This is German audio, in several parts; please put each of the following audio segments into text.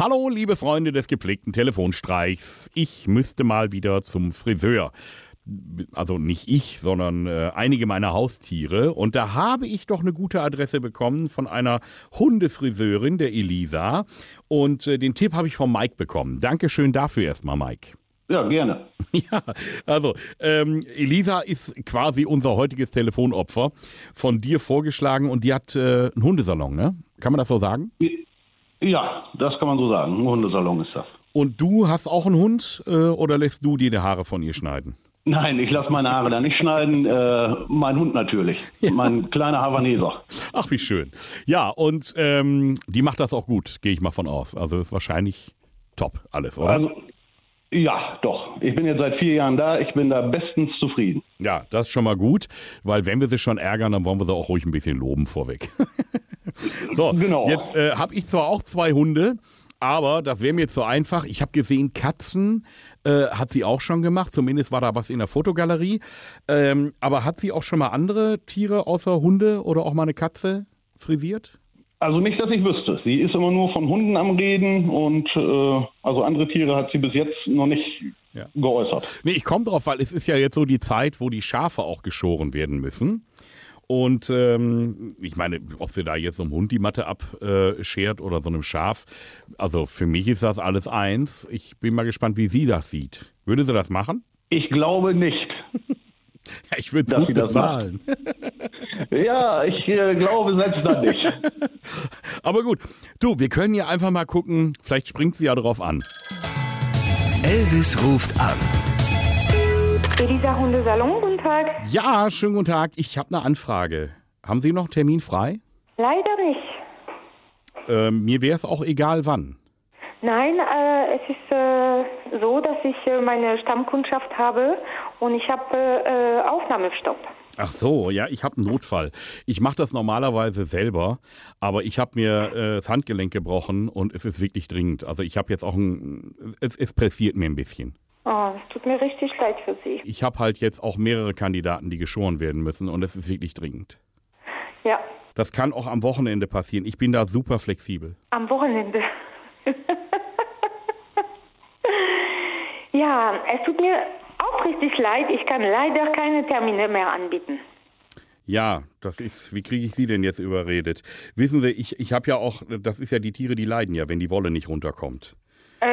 Hallo, liebe Freunde des gepflegten Telefonstreichs. Ich müsste mal wieder zum Friseur. Also nicht ich, sondern äh, einige meiner Haustiere. Und da habe ich doch eine gute Adresse bekommen von einer Hundefriseurin, der Elisa. Und äh, den Tipp habe ich von Mike bekommen. Dankeschön dafür erstmal, Mike. Ja, gerne. Ja, also ähm, Elisa ist quasi unser heutiges Telefonopfer, von dir vorgeschlagen und die hat äh, einen Hundesalon, ne? Kann man das so sagen? Ja, das kann man so sagen. Ein Hundesalon ist das. Und du hast auch einen Hund äh, oder lässt du dir die Haare von ihr schneiden? Nein, ich lasse meine Haare da nicht schneiden. Äh, mein Hund natürlich. Ja. Mein kleiner Havaneser. Ach, wie schön. Ja, und ähm, die macht das auch gut, gehe ich mal von aus. Also ist wahrscheinlich top alles, oder? Also, ja, doch. Ich bin jetzt seit vier Jahren da. Ich bin da bestens zufrieden. Ja, das ist schon mal gut, weil wenn wir sie schon ärgern, dann wollen wir sie auch ruhig ein bisschen loben vorweg. so, genau. jetzt äh, habe ich zwar auch zwei Hunde, aber das wäre mir jetzt so einfach. Ich habe gesehen, Katzen äh, hat sie auch schon gemacht. Zumindest war da was in der Fotogalerie. Ähm, aber hat sie auch schon mal andere Tiere außer Hunde oder auch mal eine Katze frisiert? Also nicht, dass ich wüsste. Sie ist immer nur von Hunden am Reden und äh, also andere Tiere hat sie bis jetzt noch nicht ja. geäußert. Nee, ich komme drauf, weil es ist ja jetzt so die Zeit, wo die Schafe auch geschoren werden müssen. Und ähm, ich meine, ob sie da jetzt so einem Hund die Matte abschert oder so einem Schaf, also für mich ist das alles eins. Ich bin mal gespannt, wie sie das sieht. Würde sie das machen? Ich glaube nicht. ja, ich würde gut bezahlen. ja, ich äh, glaube selbst dann nicht. Aber gut, du, wir können ja einfach mal gucken, vielleicht springt sie ja drauf an. Elvis ruft an. Elisa Hundesalon, guten Tag. Ja, schönen guten Tag. Ich habe eine Anfrage. Haben Sie noch einen Termin frei? Leider nicht. Äh, mir wäre es auch egal wann. Nein, äh, es ist äh, so, dass ich äh, meine Stammkundschaft habe und ich habe äh, Aufnahmestopp. Ach so, ja, ich habe einen Notfall. Ich mache das normalerweise selber, aber ich habe mir äh, das Handgelenk gebrochen und es ist wirklich dringend. Also ich habe jetzt auch ein, es, es pressiert mir ein bisschen. Es tut mir richtig leid für Sie. Ich habe halt jetzt auch mehrere Kandidaten, die geschoren werden müssen und es ist wirklich dringend. Ja. Das kann auch am Wochenende passieren. Ich bin da super flexibel. Am Wochenende. ja, es tut mir auch richtig leid. Ich kann leider keine Termine mehr anbieten. Ja, das ist, wie kriege ich Sie denn jetzt überredet? Wissen Sie, ich, ich habe ja auch, das ist ja die Tiere, die leiden ja, wenn die Wolle nicht runterkommt.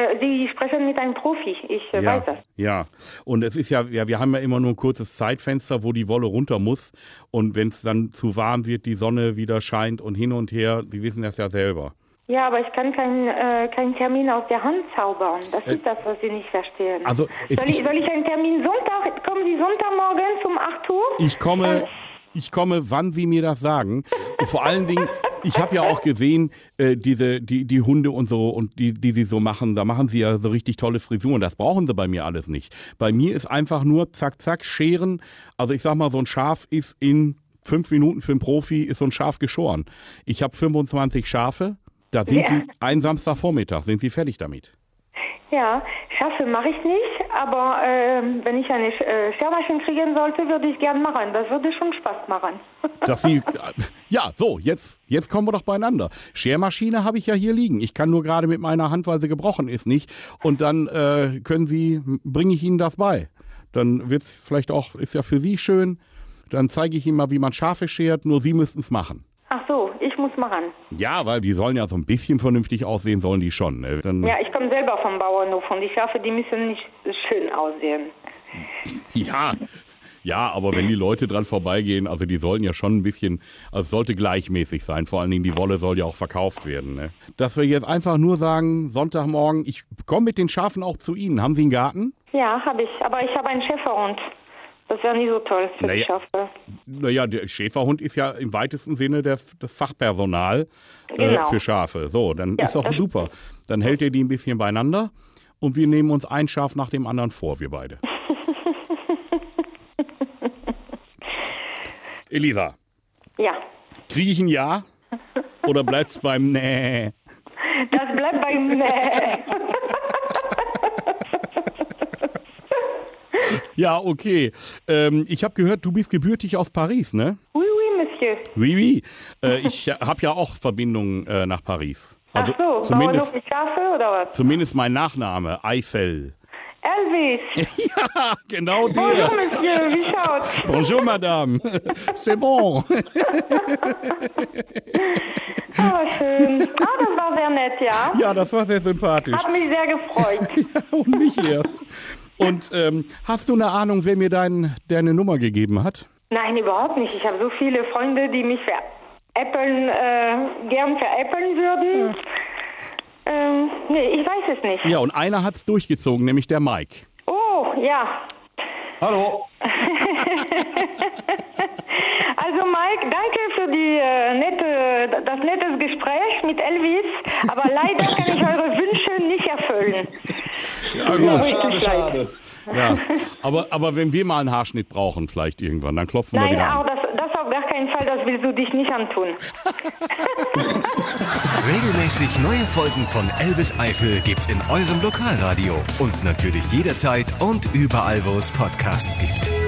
Äh, Sie sprechen mit einem Profi, ich äh, ja, weiß das. Ja, und es ist ja, ja, wir haben ja immer nur ein kurzes Zeitfenster, wo die Wolle runter muss. Und wenn es dann zu warm wird, die Sonne wieder scheint und hin und her, Sie wissen das ja selber. Ja, aber ich kann keinen äh, kein Termin aus der Hand zaubern. Das es, ist das, was Sie nicht verstehen. Also soll, ich, soll ich einen Termin Sonntag, kommen Sie Sonntagmorgen um 8 Uhr? Ich komme, ich komme, wann Sie mir das sagen. Und vor allen Dingen, ich habe ja auch gesehen, äh, diese, die, die Hunde und so und die, die sie so machen, da machen sie ja so richtig tolle Frisuren. Das brauchen sie bei mir alles nicht. Bei mir ist einfach nur zack, zack, scheren. Also ich sag mal, so ein Schaf ist in fünf Minuten für einen Profi, ist so ein Schaf geschoren. Ich habe 25 Schafe da sind ja. Sie einen Samstagvormittag, sind Sie fertig damit? Ja, Schafe mache ich nicht, aber äh, wenn ich eine äh, Schermaschine kriegen sollte, würde ich gern machen. Das würde schon Spaß machen. Dass Sie, ja, so, jetzt, jetzt kommen wir doch beieinander. Schermaschine habe ich ja hier liegen. Ich kann nur gerade mit meiner Hand, weil sie gebrochen ist, nicht. Und dann äh, können Sie, bringe ich Ihnen das bei. Dann wird es vielleicht auch, ist ja für Sie schön. Dann zeige ich Ihnen mal, wie man Schafe schert, nur Sie müssten es machen. Ach so, ich muss machen. Ja, weil die sollen ja so ein bisschen vernünftig aussehen, sollen die schon. Ne? Dann ja, ich komme selber vom Bauernhof und die Schafe, die müssen nicht schön aussehen. Ja, ja, aber wenn die Leute dran vorbeigehen, also die sollen ja schon ein bisschen, also es sollte gleichmäßig sein. Vor allen Dingen die Wolle soll ja auch verkauft werden. Ne? Dass wir jetzt einfach nur sagen, Sonntagmorgen, ich komme mit den Schafen auch zu Ihnen. Haben Sie einen Garten? Ja, habe ich. Aber ich habe einen Schäferhund. Das wäre nicht so toll für naja, die Schafe. Naja, der Schäferhund ist ja im weitesten Sinne der, das Fachpersonal äh, genau. äh, für Schafe. So, dann ja, ist doch super. Dann hält ihr die ein bisschen beieinander und wir nehmen uns ein Schaf nach dem anderen vor, wir beide. Elisa. Ja. Kriege ich ein Ja? Oder bleibt es beim Nee? Das bleibt beim Nee. Ja, okay. Ähm, ich habe gehört, du bist gebürtig aus Paris, ne? Oui, oui, Monsieur. Oui, oui. Äh, ich habe ja auch Verbindungen äh, nach Paris. Also Ach so, zumindest, Bauernhof Schafe oder was? Zumindest mein Nachname, Eifel. Elvis. ja, genau der. Bonjour, Monsieur, wie schaut's? Bonjour, Madame. C'est bon. Oh, schön. Ah, das war sehr nett, ja? Ja, das war sehr sympathisch. Hat mich sehr gefreut. ja, und mich erst. Und ähm, hast du eine Ahnung, wer mir dein, deine Nummer gegeben hat? Nein, überhaupt nicht. Ich habe so viele Freunde, die mich veräppeln, äh, gern veräppeln würden. Nee, ich weiß es nicht. Ja, und einer hat's durchgezogen, nämlich der Mike. Oh, ja. Hallo. Also Mike, danke für die äh, nette, das nette Gespräch mit Elvis, aber leider kann ich eure Wünsche nicht erfüllen. Ja, Ja, gut. schade, schade. Ja. Aber, aber wenn wir mal einen Haarschnitt brauchen, vielleicht irgendwann, dann klopfen wir Nein, wieder auch an. das, das auf gar keinen Fall, das willst du dich nicht antun. Regelmäßig neue Folgen von Elvis Eifel gibt's in eurem Lokalradio und natürlich jederzeit und überall, wo es Podcasts gibt.